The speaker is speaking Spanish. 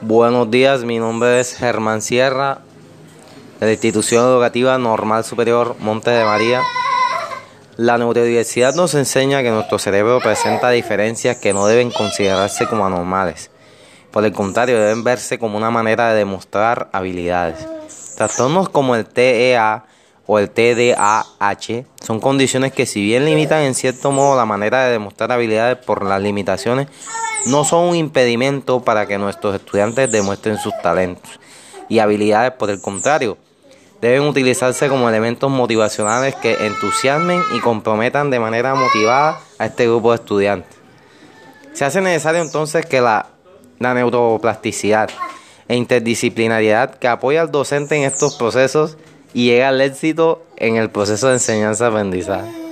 Buenos días, mi nombre es Germán Sierra, de la Institución Educativa Normal Superior Monte de María. La neurodiversidad nos enseña que nuestro cerebro presenta diferencias que no deben considerarse como anormales. Por el contrario, deben verse como una manera de demostrar habilidades. Trastornos como el TEA o el TDAH son condiciones que si bien limitan en cierto modo la manera de demostrar habilidades por las limitaciones, no son un impedimento para que nuestros estudiantes demuestren sus talentos y habilidades, por el contrario, deben utilizarse como elementos motivacionales que entusiasmen y comprometan de manera motivada a este grupo de estudiantes. Se hace necesario entonces que la, la neuroplasticidad e interdisciplinariedad que apoya al docente en estos procesos y llega al éxito en el proceso de enseñanza-aprendizaje.